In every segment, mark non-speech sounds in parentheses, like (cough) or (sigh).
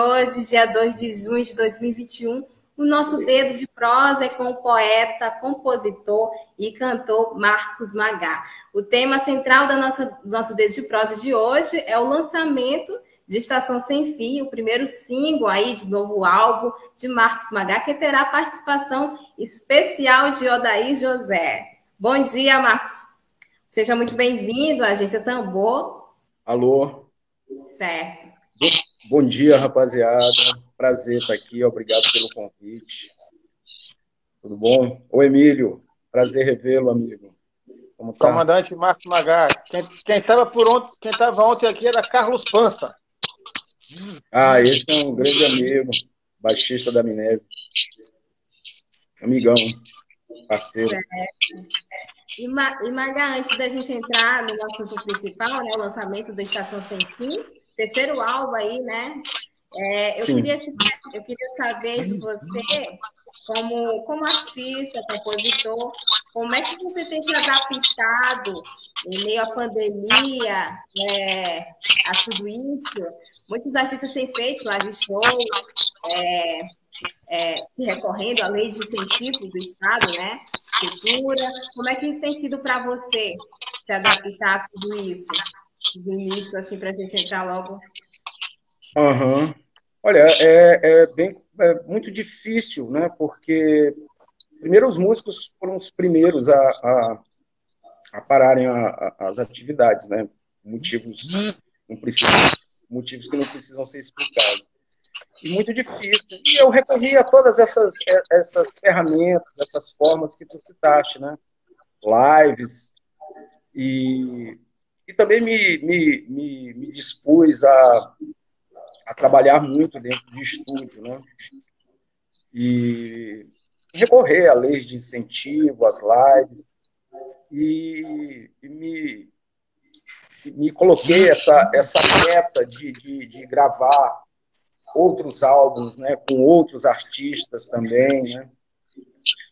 Hoje, dia 2 de junho de 2021, o nosso dedo de prosa é com o poeta, compositor e cantor Marcos Magá. O tema central da nossa, do nosso dedo de prosa de hoje é o lançamento de Estação Sem Fim, o primeiro single aí de novo álbum de Marcos Magá, que terá participação especial de Odair José. Bom dia, Marcos. Seja muito bem-vindo à Agência Tambor. Alô. Certo. Bom dia, rapaziada. Prazer estar aqui. Obrigado pelo convite. Tudo bom? Ô, Emílio. Prazer revê-lo, amigo. Como tá? Comandante Marcos Magá. Quem estava por ontem, quem estava ontem aqui era Carlos Pança. Ah, esse é um grande amigo, baixista da Amnésia. Amigão, parceiro. Certo. E, Magá, antes da gente entrar no assunto principal, né, o lançamento da Estação Sem Fim, terceiro álbum aí, né? É, eu, queria te, eu queria saber de você, como, como artista, compositor, como é que você tem se adaptado em meio à pandemia, né, a tudo isso? Muitos artistas têm feito live shows, é, é, recorrendo à lei de incentivo do Estado, né? Cultura. Como é que tem sido para você se adaptar a tudo isso? Do início, assim, para a gente entrar logo? Uhum. Olha, é, é bem, é muito difícil, né? Porque primeiro os músicos foram os primeiros a, a, a pararem a, a, as atividades, né? Motivos, não precisam, motivos que não precisam ser explicados. E muito difícil. E eu recorri a todas essas, essas ferramentas, essas formas que tu citaste, né? Lives e e também me, me, me, me dispus a, a trabalhar muito dentro de estúdio, né? E recorrer a leis de incentivo, às lives, e, e me, me coloquei essa, essa meta de, de, de, gravar outros álbuns, né, com outros artistas também, né?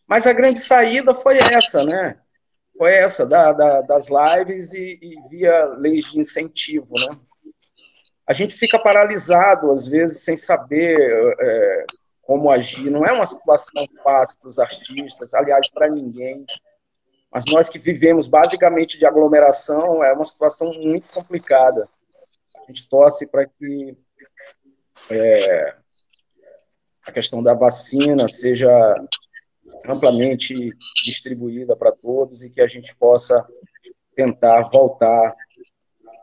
Mas a grande saída foi essa, né? Foi essa, da, da, das lives e, e, via leis de incentivo, né? A gente fica paralisado, às vezes, sem saber é, como agir. Não é uma situação fácil para os artistas, aliás, para ninguém. Mas nós que vivemos basicamente de aglomeração, é uma situação muito complicada. A gente torce para que é, a questão da vacina seja amplamente distribuída para todos e que a gente possa tentar voltar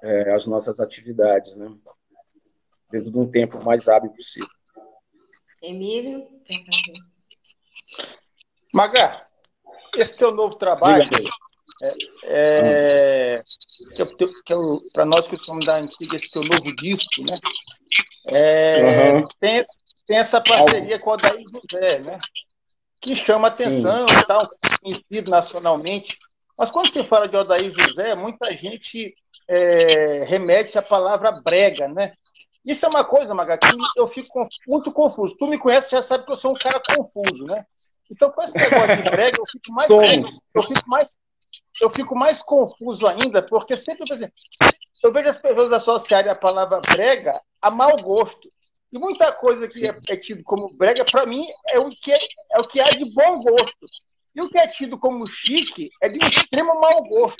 é, às nossas atividades, né? Dentro de um tempo mais hábil possível. Emílio? Magá, esse teu novo trabalho é, é, hum. para nós que somos da antiga, esse teu novo disco, né? É, uhum. tem, tem essa parceria com a Daí José, né? Que chama atenção e tal, conhecido nacionalmente. Mas quando se fala de Odair José, muita gente é, remete à palavra brega, né? Isso é uma coisa, Maga, que eu fico muito confuso. Tu me conhece, já sabe que eu sou um cara confuso, né? Então, com esse negócio de brega, eu fico mais, eu fico mais, eu fico mais confuso ainda, porque sempre, exemplo, eu vejo as pessoas associarem a palavra brega a mau gosto. E muita coisa que é, é, tido como brega, para mim, é o, que é, é o que há de bom gosto. E o que é tido como chique é de um extremo mau gosto.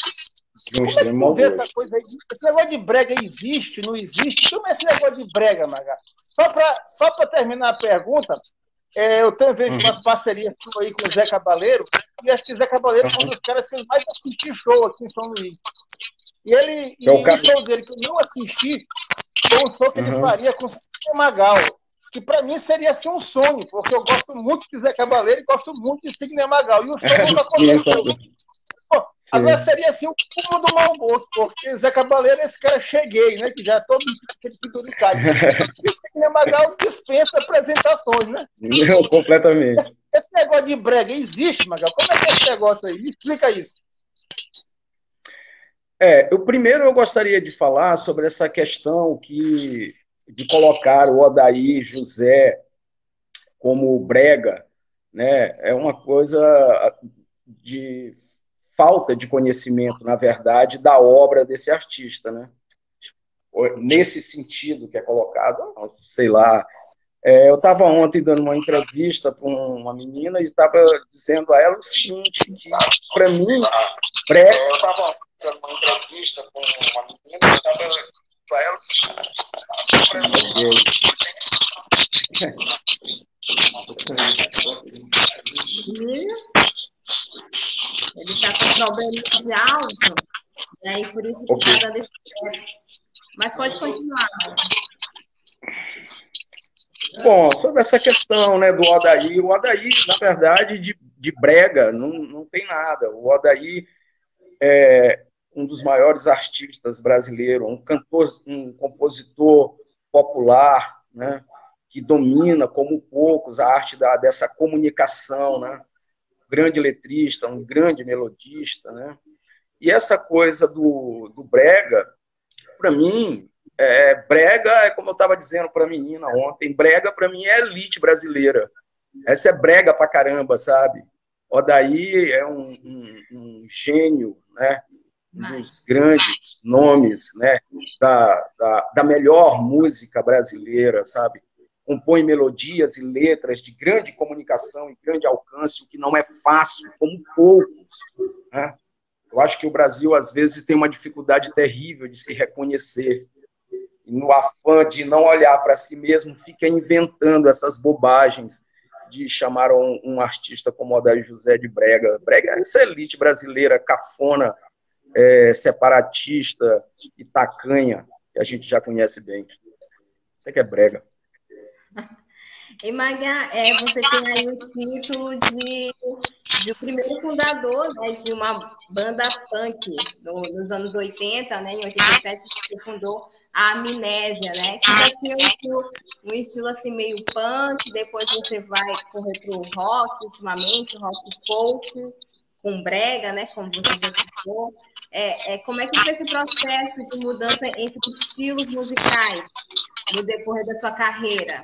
De um extremo mau gosto. Coisa aí? Esse negócio de brega existe, não existe? Como é esse negócio de brega, Maga? Só para só terminar a pergunta, é, eu tenho visto uhum. umas parcerias aí com o Zé Cabaleiro, e acho que o Zé Cabaleiro é um dos caras que mais assistiu show aqui em São Luís. E ele, e o show dele que eu não assisti, foi um show que ele uhum. faria com Cine Magal, que para mim seria assim um sonho, porque eu gosto muito de Zé Cabaleiro e gosto muito de Sidney Magal. E o show não aconteceu. Agora seria assim o cúmulo do mau gosto, porque Zé Cabaleiro, esse cara cheguei, né? Que já é todo aquele penduricado. Isso que Magal dispensa apresentações, né? Não, completamente. Esse negócio de brega existe, Magal? Como é que é esse negócio aí? Me explica isso. É, eu primeiro eu gostaria de falar sobre essa questão que de colocar o Odaí José como brega, né? É uma coisa de falta de conhecimento, na verdade, da obra desse artista, né? Nesse sentido que é colocado, sei lá. É, eu estava ontem dando uma entrevista para uma menina e estava dizendo a ela o seguinte, que para mim, brega. Estava uma entrevista com uma menina estava ela para mim, ele está com problema de áudio, e aí por isso que está dando esse Mas pode continuar. Né? Bom, sobre essa questão né, do Odaí, o Odaí, na verdade, de, de brega, não, não tem nada. O Odaí é um dos maiores artistas brasileiros, um cantor, um compositor popular, né, que domina, como poucos, a arte da, dessa comunicação, né, grande letrista, um grande melodista, né? E essa coisa do, do brega, para mim, é, brega é como eu estava dizendo para a menina ontem, brega para mim é elite brasileira. Essa é brega para caramba, sabe? Odaí é um, um, um gênio, né? Um dos grandes nomes, né? Da, da, da melhor música brasileira, sabe? compõe melodias e letras de grande comunicação e grande alcance, o que não é fácil, como poucos. Né? Eu acho que o Brasil, às vezes, tem uma dificuldade terrível de se reconhecer. E no afã de não olhar para si mesmo, fica inventando essas bobagens de chamar um, um artista como o Odair José de Brega. Brega é essa elite brasileira, cafona, é, separatista e tacanha, que a gente já conhece bem. Isso que é brega. E Maga, é, você tem aí o título de, de o primeiro fundador né, de uma banda punk no, nos anos 80, né, em 87, você fundou a Amnésia, né? Que já tinha um estilo, um estilo assim meio punk, depois você vai correr para o rock ultimamente, rock folk, com brega, né? Como você já citou. É, é, como é que foi esse processo de mudança entre os estilos musicais no decorrer da sua carreira?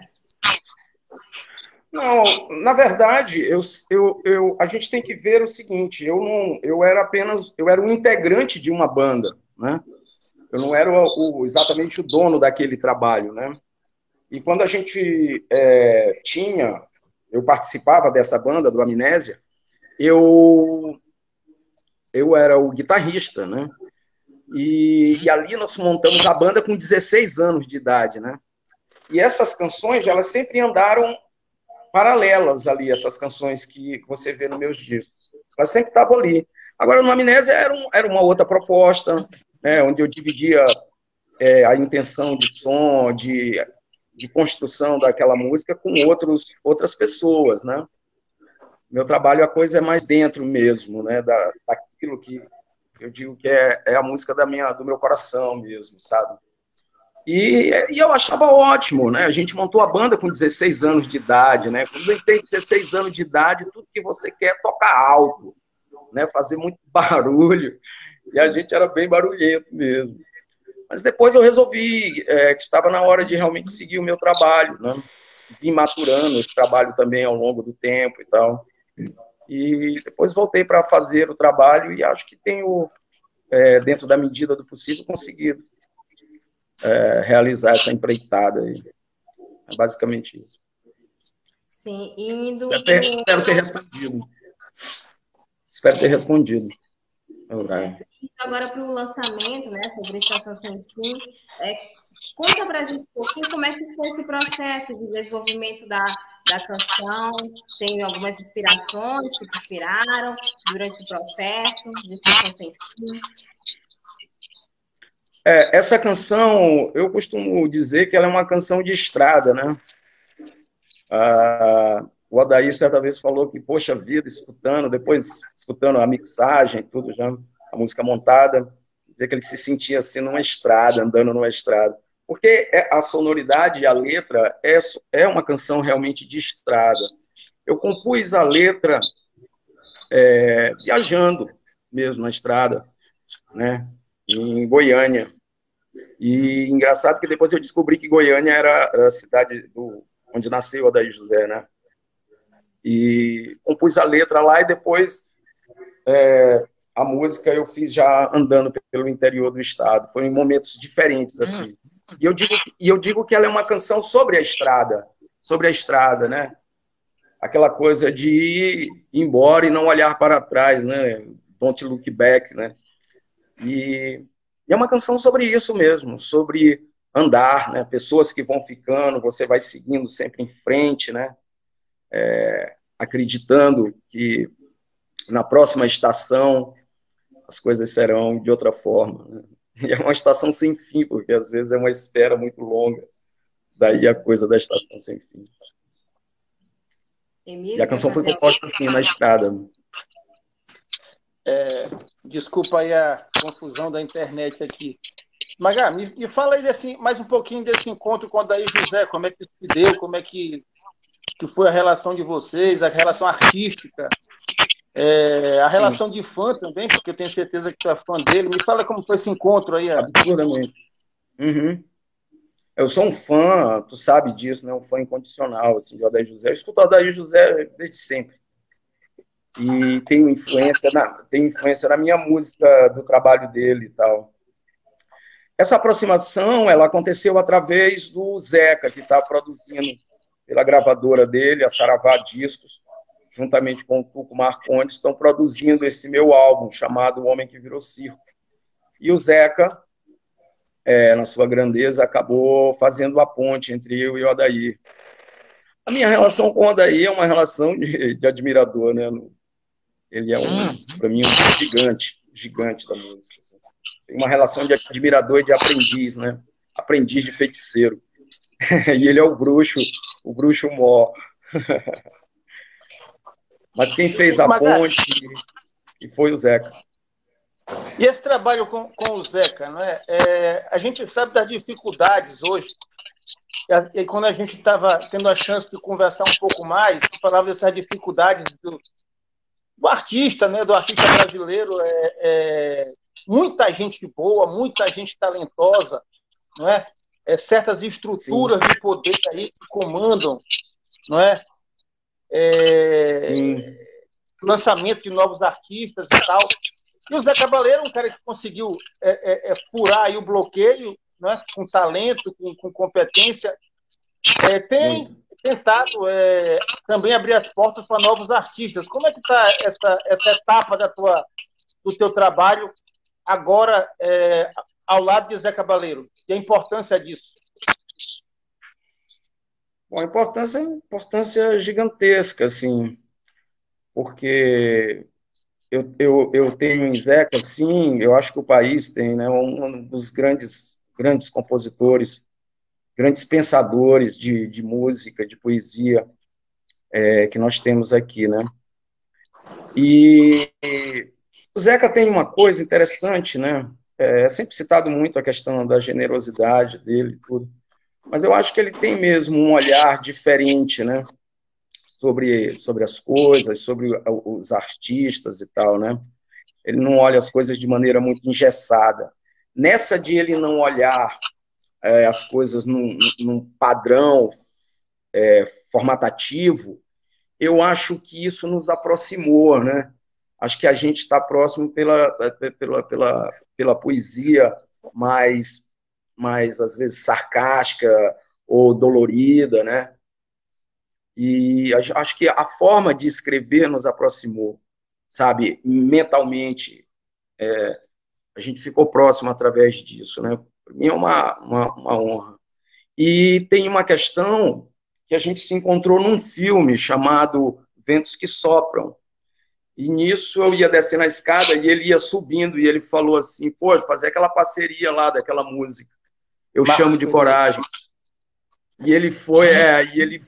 Não, na verdade, eu, eu, eu, a gente tem que ver o seguinte: eu não, eu era apenas, eu era um integrante de uma banda, né? Eu não era o, exatamente o dono daquele trabalho, né? E quando a gente é, tinha, eu participava dessa banda do Amnésia, eu eu era o guitarrista, né? E, e ali nós montamos a banda com 16 anos de idade, né? E essas canções, elas sempre andaram paralelas ali, essas canções que você vê nos meus discos. Elas sempre estavam ali. Agora, no Amnésia era, um, era uma outra proposta, né, onde eu dividia é, a intenção de som, de, de construção daquela música com outros, outras pessoas, né? Meu trabalho, a coisa é mais dentro mesmo, né, da, daquilo que eu digo que é, é a música da minha, do meu coração mesmo, sabe? E, e, eu achava ótimo, né? A gente montou a banda com 16 anos de idade, né? Quando tem 16 anos de idade, tudo que você quer é tocar alto, né? Fazer muito (laughs) barulho. E a gente era bem barulhento mesmo. Mas depois eu resolvi é, que estava na hora de realmente seguir o meu trabalho, né? Vim maturando esse trabalho também ao longo do tempo e tal. E depois voltei para fazer o trabalho e acho que tenho, é, dentro da medida do possível, conseguido é, realizar essa empreitada. Aí. É basicamente isso. Sim, indo. Espero ter, espero ter respondido. Espero ter respondido. Certo. E agora para o lançamento, né, sobre a Estação Sem Fim, é, conta para a gente um pouquinho como é que foi esse processo de desenvolvimento da, da canção, tem algumas inspirações que te inspiraram durante o processo Estação Sem Fim? É, essa canção, eu costumo dizer que ela é uma canção de estrada, né? Ah, o Adair certa vez falou que, poxa vida, escutando, depois escutando a mixagem, tudo já, a música montada, dizer que ele se sentia assim numa estrada, andando numa estrada. Porque é, a sonoridade e a letra é, é uma canção realmente de estrada. Eu compus a letra é, viajando mesmo na estrada, né, em Goiânia. E engraçado que depois eu descobri que Goiânia era a cidade do, onde nasceu Adair José, né? E compus a letra lá e depois é, a música eu fiz já andando pelo interior do estado. Foi em momentos diferentes, hum. E eu digo, e eu digo que ela é uma canção sobre a estrada, sobre a estrada, né? Aquela coisa de ir embora e não olhar para trás, né? Don't look back, né? E, e é uma canção sobre isso mesmo, sobre andar, né? Pessoas que vão ficando, você vai seguindo sempre em frente, né? É, acreditando que na próxima estação as coisas serão de outra forma. Né? (laughs) E é uma estação sem fim, porque às vezes é uma espera muito longa. Daí a coisa da estação sem fim. Emílio, e a canção foi composta assim, na estrada. É, desculpa aí a confusão da internet aqui. Magá, me, me fala aí desse, mais um pouquinho desse encontro com o Daí José, como é que se deu, como é que, que foi a relação de vocês, a relação artística, é, a relação Sim. de fã também, porque eu tenho certeza que tu é fã dele. Me fala como foi esse encontro aí. Absurdamente. Uhum. Eu sou um fã, tu sabe disso, né? Um fã incondicional assim, de Odair José. Eu escuto Odair José desde sempre. E tenho influência, na, tenho influência na minha música, do trabalho dele e tal. Essa aproximação, ela aconteceu através do Zeca, que está produzindo pela gravadora dele, a Saravá Discos, juntamente com o Tuco Marcondes, estão produzindo esse meu álbum, chamado O Homem que Virou Circo. E o Zeca, é, na sua grandeza, acabou fazendo a ponte entre eu e o Adair. A minha relação com o Adair é uma relação de, de admirador, né? Ele é, um, para mim, um gigante, gigante da música. Assim. Tem uma relação de admirador e de aprendiz, né? Aprendiz de feiticeiro. (laughs) e ele é o bruxo, o bruxo mó. (laughs) Mas quem fez a ponte e foi o Zeca. E esse trabalho com, com o Zeca, né? É, a gente sabe das dificuldades hoje. E quando a gente estava tendo a chance de conversar um pouco mais, falava dessas dificuldades do, do artista, né? Do artista brasileiro. É, é, muita gente boa, muita gente talentosa, não é? é certas estruturas Sim. de poder aí que comandam, não é? É, lançamento de novos artistas e tal. E o Zé Cabaleiro, um cara que conseguiu é, é, é furar aí o bloqueio, né, com talento, com, com competência, é, tem Muito. tentado é, também abrir as portas para novos artistas. Como é que está essa, essa etapa da tua, do teu trabalho agora ao lado de Zé Cabaleiro? E a importância disso? Bom, a importância é importância gigantesca, assim, porque eu, eu, eu tenho em Zeca, sim, eu acho que o país tem, né, um dos grandes, grandes compositores, grandes pensadores de, de música, de poesia é, que nós temos aqui, né, e o Zeca tem uma coisa interessante, né, é, é sempre citado muito a questão da generosidade dele, tudo, mas eu acho que ele tem mesmo um olhar diferente, né? Sobre, sobre as coisas, sobre os artistas e tal, né? Ele não olha as coisas de maneira muito engessada. Nessa de ele não olhar é, as coisas num, num padrão é, formatativo, eu acho que isso nos aproximou, né? Acho que a gente está próximo pela, pela, pela, pela poesia mais mais às vezes sarcástica ou dolorida, né? E acho que a forma de escrever nos aproximou, sabe, mentalmente. É, a gente ficou próximo através disso, né? Para mim é uma, uma, uma honra. E tem uma questão que a gente se encontrou num filme chamado Ventos que Sopram. E nisso eu ia descendo a escada e ele ia subindo e ele falou assim: pô, fazer aquela parceria lá daquela música. Eu Marcos chamo de coragem. E ele foi, é, e ele,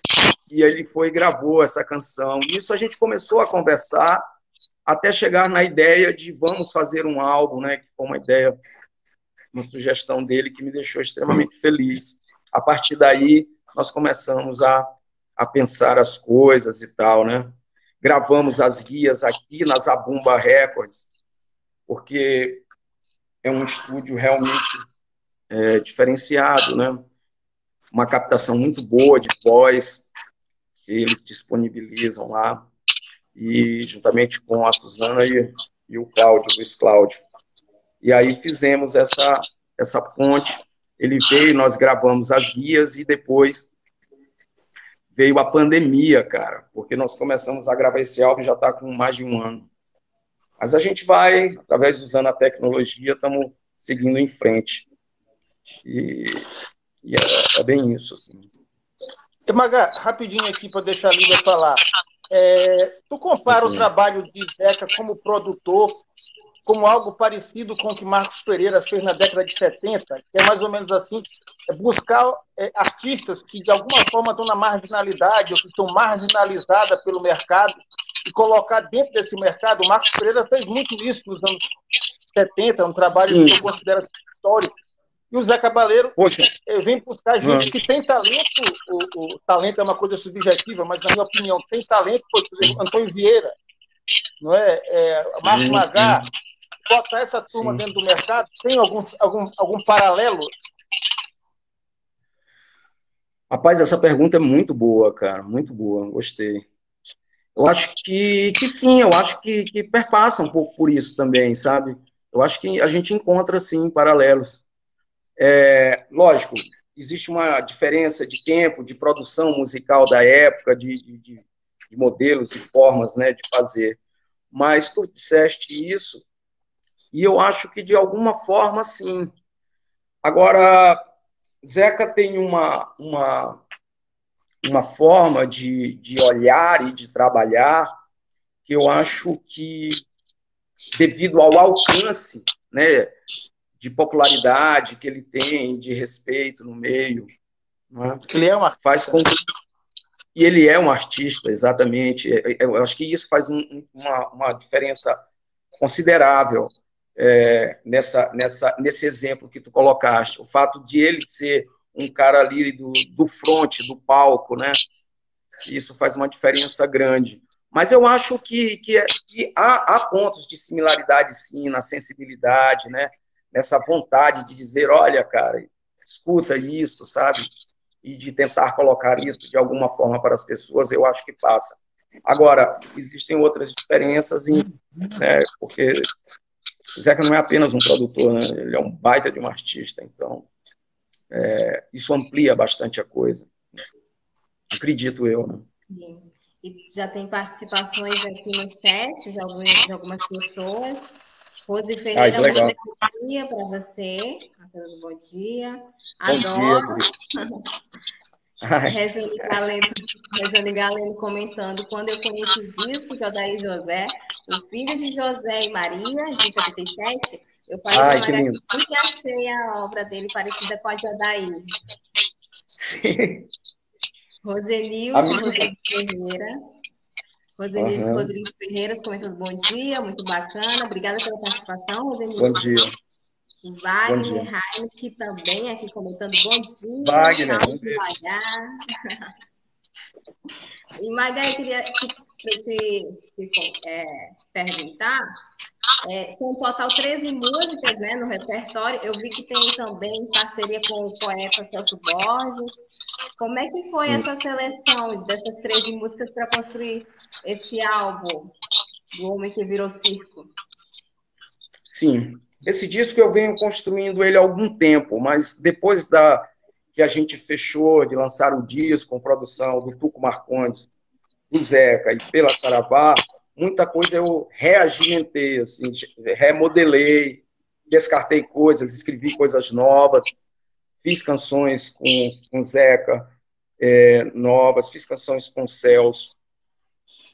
e ele foi e gravou essa canção. Nisso a gente começou a conversar até chegar na ideia de vamos fazer um álbum, né? Que foi uma ideia, uma sugestão dele que me deixou extremamente feliz. A partir daí, nós começamos a, a pensar as coisas e tal, né? Gravamos as guias aqui na Zabumba Records, porque é um estúdio realmente é, diferenciado, né? Uma captação muito boa de voz que eles disponibilizam lá e juntamente com a Suzana e, e o Cláudio, Luiz Cláudio. E aí fizemos essa, essa ponte. Ele veio, nós gravamos as guias e depois veio a pandemia, cara, porque nós começamos a gravar esse álbum já está com mais de um ano. Mas a gente vai, através usando a tecnologia, estamos seguindo em frente. E, e é, é, bem isso, assim. Maga, rapidinho aqui para deixar a Lívia falar. É, tu compara Sim. o trabalho de Zeca como produtor como algo parecido com o que Marcos Pereira fez na década de 70, que é mais ou menos assim, é buscar é, artistas que de alguma forma estão na marginalidade ou que estão marginalizadas pelo mercado e colocar dentro desse mercado. O Marcos Pereira fez muito isso nos anos 70, um trabalho Sim. que eu considero histórico. E o Zé Cabaleiro Poxa. vem buscar gente que tem talento, o, o, talento é uma coisa subjetiva, mas na minha opinião, tem talento, por exemplo, Antônio Vieira, não é? é Marco Magá, botar essa turma sim. dentro do mercado, tem algum, algum, algum paralelo? Rapaz, essa pergunta é muito boa, cara, muito boa, gostei. Eu acho que, que sim, eu acho que, que perpassa um pouco por isso também, sabe? Eu acho que a gente encontra, sim, paralelos. É, lógico, existe uma diferença de tempo, de produção musical da época, de, de, de, modelos e formas né, de fazer. Mas tu disseste isso, e eu acho que de alguma forma sim. Agora, Zeca tem uma, uma, uma forma de, de olhar e de trabalhar que eu acho que, devido ao alcance, né, de popularidade que ele tem, de respeito no meio. Né? Ele é um artista. Faz com... E ele é um artista, exatamente. É, é, eu acho que isso faz um, uma, uma, diferença considerável é, nessa, nessa, nesse exemplo que tu colocaste. O fato de ele ser um cara ali do, do front, do palco, né? Isso faz uma diferença grande. Mas eu acho que, que, é, que há, há pontos de similaridade, sim, na sensibilidade, né? Nessa vontade de dizer, olha, cara, escuta isso, sabe? E de tentar colocar isso de alguma forma para as pessoas, eu acho que passa. Agora, existem outras diferenças, em, né, porque Zeca não é apenas um produtor, né, ele é um baita de um artista, então é, isso amplia bastante a coisa. Acredito eu, né? E já tem participações aqui no chat de algumas, de algumas pessoas. Rose Ferreira, Ai, bom dia para você. Bom dia. Adoro. (laughs) Regiane Galeno, Galeno comentando, quando eu conheci o disco de Odair José, o filho de José e Maria, de 77, eu falei para Maria que, que achei a obra dele parecida com a de Odair. Sim. Rosenilson Rodrigues Ferreira. Rosenilson uhum. Rodrigues Ferreiras comentando bom dia, muito bacana. Obrigada pela participação, Rosenilson. Bom dia. O Wagner Heineken também aqui comentando bom dia. Wagner. Salve, e Magar, eu queria te, te, te é, perguntar é, são um total 13 músicas né, no repertório. Eu vi que tem também parceria com o poeta Celso Borges. Como é que foi Sim. essa seleção dessas 13 músicas para construir esse álbum do Homem que Virou Circo? Sim, esse disco eu venho construindo ele há algum tempo, mas depois da que a gente fechou de lançar o disco com produção do Tuco Marcondes, do Zeca e pela Saravá, muita coisa eu reagimentei, assim, remodelei, descartei coisas, escrevi coisas novas, fiz canções com, com Zeca é, novas, fiz canções com Celso.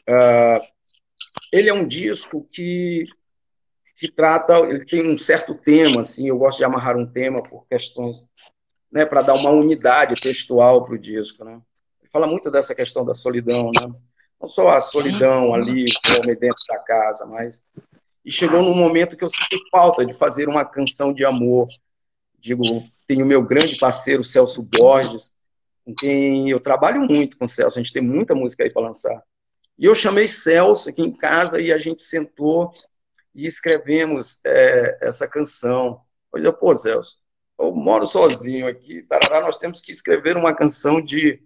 Uh, ele é um disco que, que trata, ele tem um certo tema, assim, eu gosto de amarrar um tema por questões, né, para dar uma unidade textual para o disco, né? Ele fala muito dessa questão da solidão, né? Não só a solidão ali, o homem dentro da casa, mas. E chegou num momento que eu senti falta de fazer uma canção de amor. Digo, tenho meu grande parceiro Celso Borges, com quem eu trabalho muito com o Celso, a gente tem muita música aí para lançar. E eu chamei Celso aqui em casa e a gente sentou e escrevemos é, essa canção. Falei, pô, Celso, eu moro sozinho aqui, tarará, nós temos que escrever uma canção de,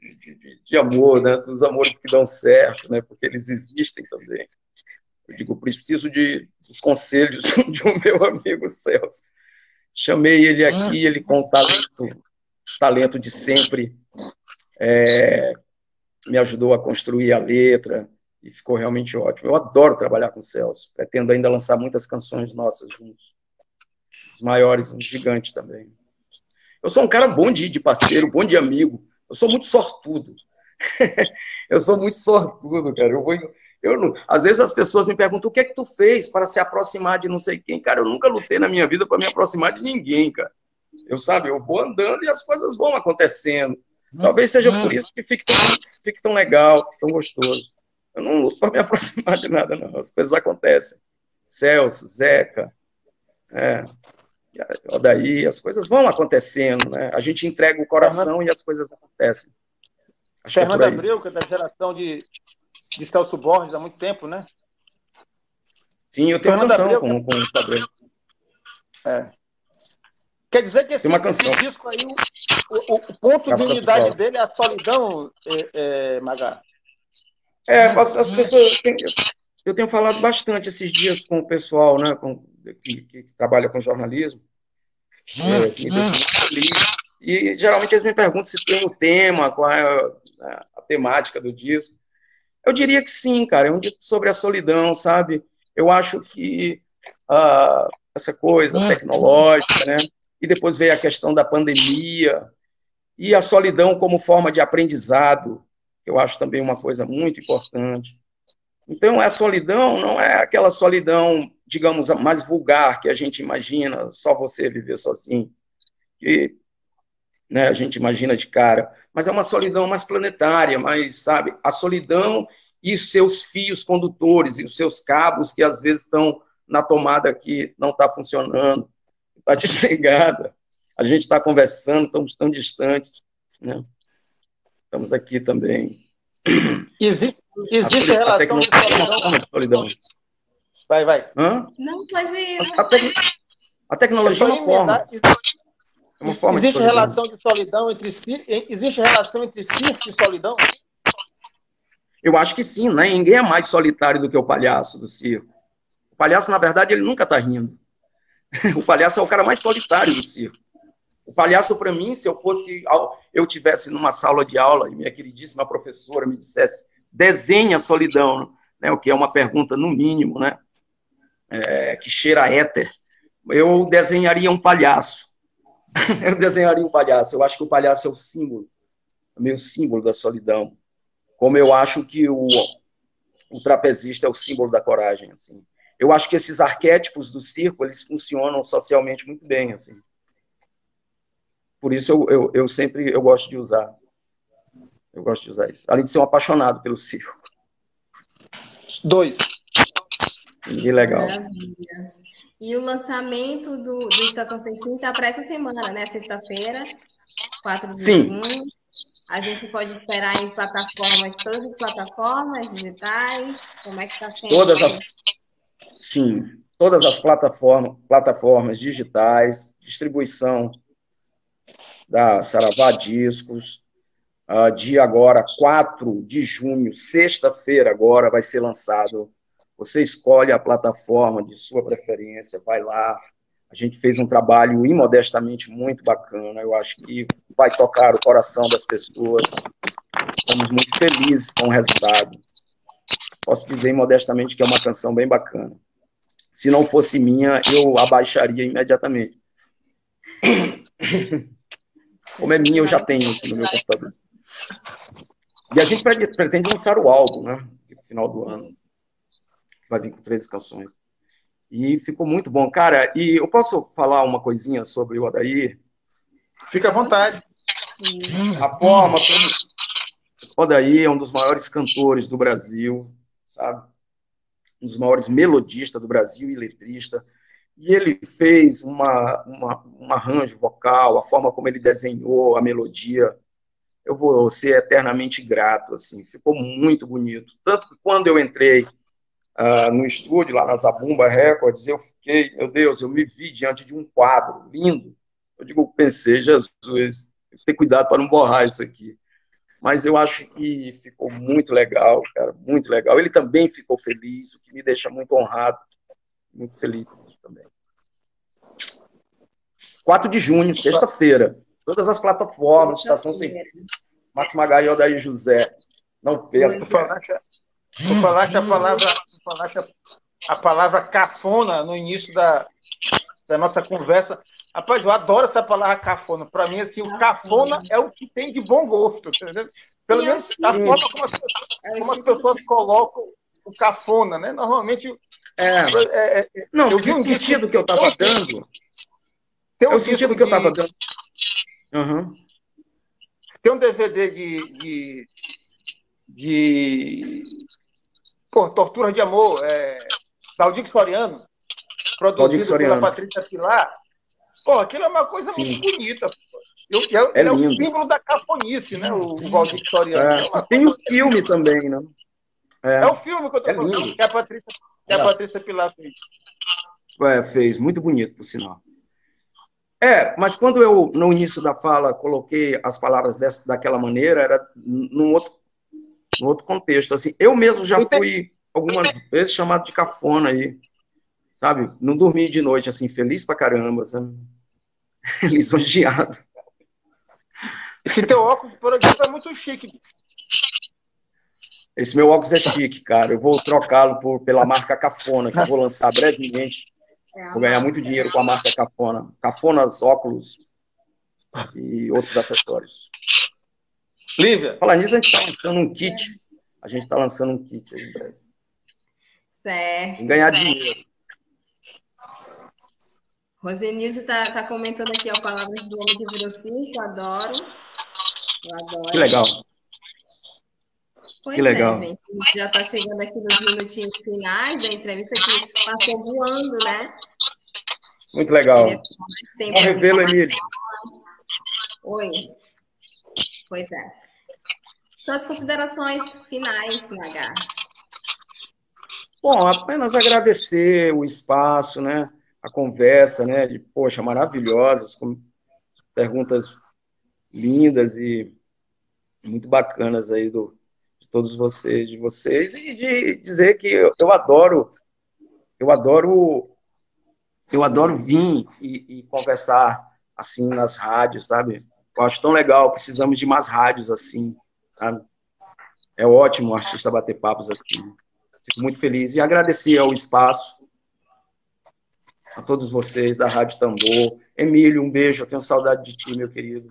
de, de, de, amor, né, dos amores que dão certo, né, porque eles existem também. Eu digo, preciso de, dos conselhos (laughs) de um meu amigo Celso. Chamei ele aqui, ele com talento, talento de sempre, é, me ajudou a construir a letra, e ficou realmente ótimo. Eu adoro trabalhar com o Celso, pretendo ainda lançar muitas canções nossas juntos os maiores, um gigante também. Eu sou um cara bom de, de parceiro, bom de amigo. Eu sou muito sortudo. (laughs) eu sou muito sortudo, cara. Eu vou, eu não, às vezes as pessoas me perguntam o que é que tu fez para se aproximar de não sei quem. Cara, eu nunca lutei na minha vida para me aproximar de ninguém, cara. Eu sabe, eu vou andando e as coisas vão acontecendo. Talvez seja por isso que fique tão, fique tão legal, tão gostoso. Eu não luto para me (laughs) aproximar de nada, não. As coisas acontecem. Celso, Zeca, é, daí as coisas vão acontecendo, né? A gente entrega o coração e as coisas acontecem. Acho Fernando é Abreu, que é da geração de, de Celso Borges há muito tempo, né? Sim, eu tenho uma canção Abreu, com, com o Abreu. É. Quer dizer que esse, esse disco aí, o, o, o ponto de unidade dele é a solidão, é, é, Magá? É, as, as pessoas. Eu tenho falado bastante esses dias com o pessoal, né? Com, que, que, trabalha com jornalismo, é, que e geralmente eles me perguntam se tem um tema, qual é a, a, a, temática do disco. Eu diria que sim, cara, é um disco sobre a solidão, sabe? Eu acho que uh, essa coisa tecnológica, né? E depois veio a questão da pandemia e a solidão como forma de aprendizado, que eu acho também uma coisa muito importante. Então, a solidão não é aquela solidão digamos, mais vulgar que a gente imagina, só você viver sozinho, que né, a gente imagina de cara, mas é uma solidão mais planetária, mais, sabe, a solidão e os seus fios condutores e os seus cabos que às vezes estão na tomada que não está funcionando, está (laughs) desligada, a gente está conversando, estamos tão distantes, né? Estamos aqui também. Existe, existe a, relação de solidão. solidão. Vai, vai. Hã? Não, pode ir. A, te... a tecnologia é uma forma. É uma forma existe de relação de solidão entre si? Existe relação entre circo e solidão? Eu acho que sim, né? Ninguém é mais solitário do que o palhaço do circo. O palhaço, na verdade, ele nunca está rindo. (laughs) O palhaço é o cara mais solitário do circo. O palhaço, para mim, se eu fosse, eu tivesse numa sala de aula e minha queridíssima professora me dissesse, desenha a solidão, né? O que é uma pergunta no mínimo, né? é, que cheira éter, eu desenharia um palhaço. (laughs) eu desenharia um palhaço. Eu acho que o palhaço é o símbolo, é meio símbolo da solidão. Como eu acho que o, o trapezista é o símbolo da coragem. Assim. Eu acho que esses arquétipos do circo, eles funcionam socialmente muito bem. assim. Por isso eu, eu, eu sempre eu gosto de usar. Eu gosto de usar isso. Além de ser um apaixonado pelo circo. Dois. Que legal. Maravilha. E o lançamento do, do Estação Sem Fim está para essa semana, né? Sexta-feira, 4 de Sim. junho. A gente pode esperar em plataformas, todas as plataformas digitais? Como é que está sendo? Todas as, sim, todas as plataformas, plataformas digitais, distribuição da Saravá Discos. Uh, dia agora, 4 de junho, sexta-feira agora, vai ser lançado você escolhe a plataforma de sua preferência, vai lá. A gente fez um trabalho imodestamente muito bacana. Eu acho que vai tocar o coração das pessoas. Estamos muito felizes com o resultado. Posso dizer imodestamente que é uma canção bem bacana. Se não fosse minha, eu abaixaria imediatamente. (coughs) Como é minha, eu já tenho no meu computador. E a gente pretende lançar o álbum, né? No final do ano vai vir com três canções. E ficou muito bom. Cara, e eu posso falar uma coisinha sobre o Adair? Fica à vontade. A forma como, Odaí é um dos maiores cantores do Brasil, sabe? Um dos maiores melodistas do Brasil e letrista. E ele fez uma, uma, um arranjo vocal, a forma como ele desenhou a melodia. Eu vou ser eternamente grato, assim, ficou muito bonito. Tanto que quando eu entrei uh, no estúdio, lá na Zabumba Records, eu fiquei, meu Deus, eu me vi diante de um quadro lindo. Eu digo, pensei, Jesus, ter cuidado para não borrar isso aqui. Mas eu acho que ficou muito legal, cara, muito legal. Ele também ficou feliz, o que me deixa muito honrado, muito feliz também. 4 de junho, sexta-feira. Todas as plataformas, Estação Sem Max Magai e José. Não perca. Tu falaste, tu falaste a palavra, tu falaste a palavra cafona no início da, da nossa conversa. Rapaz, eu adoro essa palavra cafona. Para mim, assim, o cafona é o que tem de bom gosto, entendeu? Pelo Sim, menos a forma como as, é como as pessoas colocam o cafona, né? Normalmente. É. É, é, é não, eu vi um sentido que eu estava dando. Tem um é o sentido que eu estava dando. Uhum. Tem um DVD de, de, de pô, Tortura de Amor, é, Daldico Soriano, produzido pela Patrícia Pilar. Pô, aquilo é uma coisa Sim. muito bonita. Eu, eu, é, é o símbolo da cafonice, né? O, o Valdir Soriano. É, é tem o filme também, né? É, é o filme que eu tô é falando, que a Patrícia, que a Patrícia Pilar fez. É, fez, muito bonito, por sinal. É, mas quando eu, no início da fala, coloquei as palavras dessa, daquela maneira, era num outro, num outro contexto. Assim, eu mesmo já fui algumas vezes chamado de cafona aí sabe? Não dormi de noite, assim, feliz pra caramba, sabe? (laughs) Lisonjeado. Esse teu óculos, por exemplo, é muito chique. Esse meu óculos é chique, cara. Eu vou trocá-lo por, pela marca Cafona, que eu vou lançar brevemente. Vou ganhar muito dinheiro com a marca Cafona. Cafonas, óculos e outros acessórios. Lívia. Falar nisso, a gente está lançando um kit. A gente está lançando um kit aí em breve. Certo. ganhar dinheiro. Rosenilde está tá comentando aqui, ó, palavras do homem que virou circo, adoro. Eu adoro. Que legal. Pois que legal. É, gente. Já está chegando aqui nos minutinhos finais da entrevista que passou voando, né? Muito legal. Bom revê-lo, Emílio. Oi. Pois é. Suas então, considerações finais, H. Bom, apenas agradecer o espaço, né? a conversa, né? De, poxa, maravilhosas, com perguntas lindas e muito bacanas aí do, todos vocês, de vocês, e de dizer que eu, eu adoro, eu adoro, eu adoro vir e, e, conversar assim nas rádios, sabe? Eu acho tão legal, precisamos de mais rádios assim, sabe? É ótimo o artista bater papos aqui. Fico muito feliz e agradecer ao espaço a todos vocês da Rádio Tambor. Emílio, um beijo, eu tenho saudade de ti, meu querido.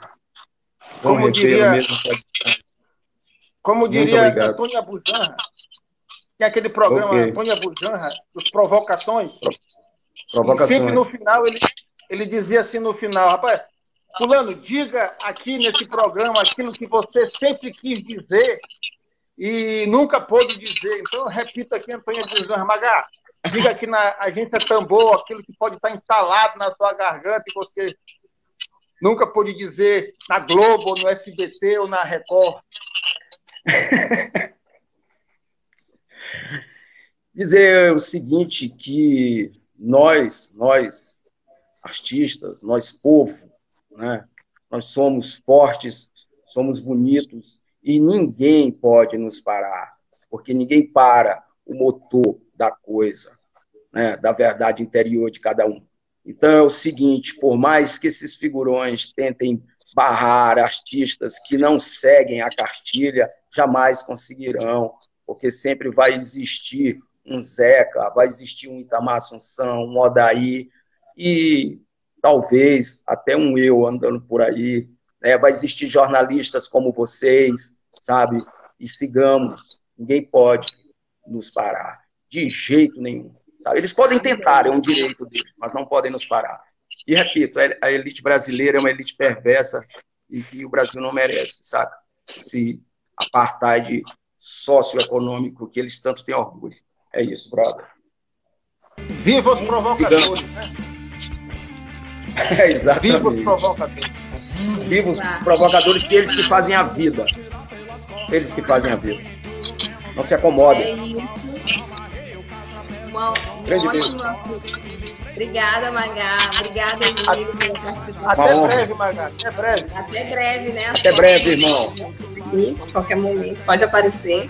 Vamos como diria, mesmo. Como diria Antônia Bujanra, tem aquele programa okay. Antônia Bujanra, os Provocações. Provocações. Sempre no final, ele, ele dizia assim no final, rapaz, fulano, diga aqui nesse programa aquilo que você sempre quis dizer e nunca pôde dizer. Então, eu repito aqui, Antônio Bujanra, Magá, diga aqui na agência Tambor aquilo que pode estar instalado na sua garganta e você nunca pôde dizer na Globo, ou no SBT ou na Record. (laughs) dizer o seguinte, que nós, nós, artistas, nós, povo, né, nós somos fortes, somos bonitos e ninguém pode nos parar, porque ninguém para o motor da coisa, né, da verdade interior de cada um. Então é o seguinte: por mais que esses figurões tentem barrar artistas que não seguem a cartilha, jamais conseguirão, porque sempre vai existir um Zeca, vai existir um Itamar Assunção, um Odaí, e talvez até um eu andando por aí. Né? Vai existir jornalistas como vocês, sabe? E sigamos. Ninguém pode nos parar de jeito nenhum. Sabe? Eles podem tentar, é um direito deles, mas não podem nos parar. E repito, a elite brasileira é uma elite perversa e que o Brasil não merece, sabe? Esse, apartheid socioeconômico que eles tanto têm orgulho. É isso, brother. Viva os provocadores, né? (laughs) É, exatamente. Viva os provocadores. Viva os provocadores, que eles que fazem a vida. Eles que fazem a vida. Não se acomodem. É isso. Uma, uma ótima... Obrigada, Magá. Obrigada, Emílio, pela participação. Até breve, Magá. Até breve. Até breve, né? Até breve, irmão. Qualquer momento. Pode aparecer.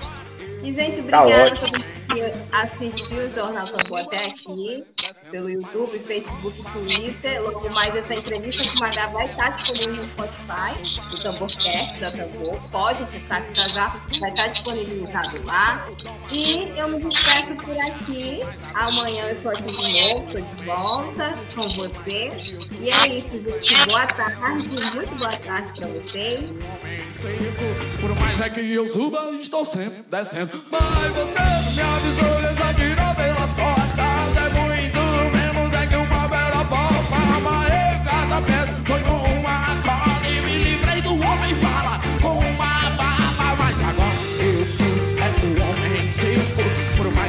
E, gente, obrigada tá que assistiu o Jornal Tambor até aqui, pelo YouTube, Facebook, Twitter. Logo mais, essa entrevista com o Magá vai estar disponível no Spotify, o Tamborcast da Tambor. Pode acessar que já já vai estar disponibilizado lá. E eu me despeço por aqui. Amanhã eu estou aqui de novo, estou de volta com você. E é isso, gente. Boa tarde, muito boa tarde para vocês. Por mais é que eu suba, estou sempre descendo. Mas você me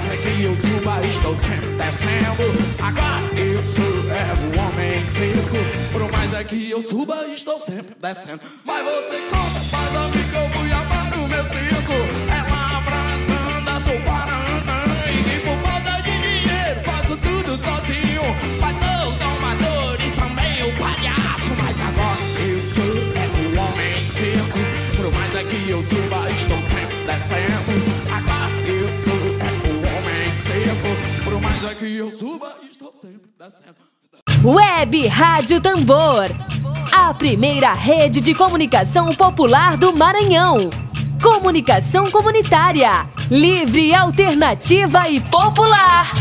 é é que estou sempre descendo. Agora eu sou é o homem seco. Por mais é que eu suba, estou sempre descendo. Mas você conta, faz amigo, eu fui amar o meu circo. Que eu suba, estou sempre descendo. Agora sou é o homem circo. Por mais é que eu suba, estou sempre descendo. Web Rádio Tambor. A primeira rede de comunicação popular do Maranhão. Comunicação comunitária. Livre, alternativa e popular.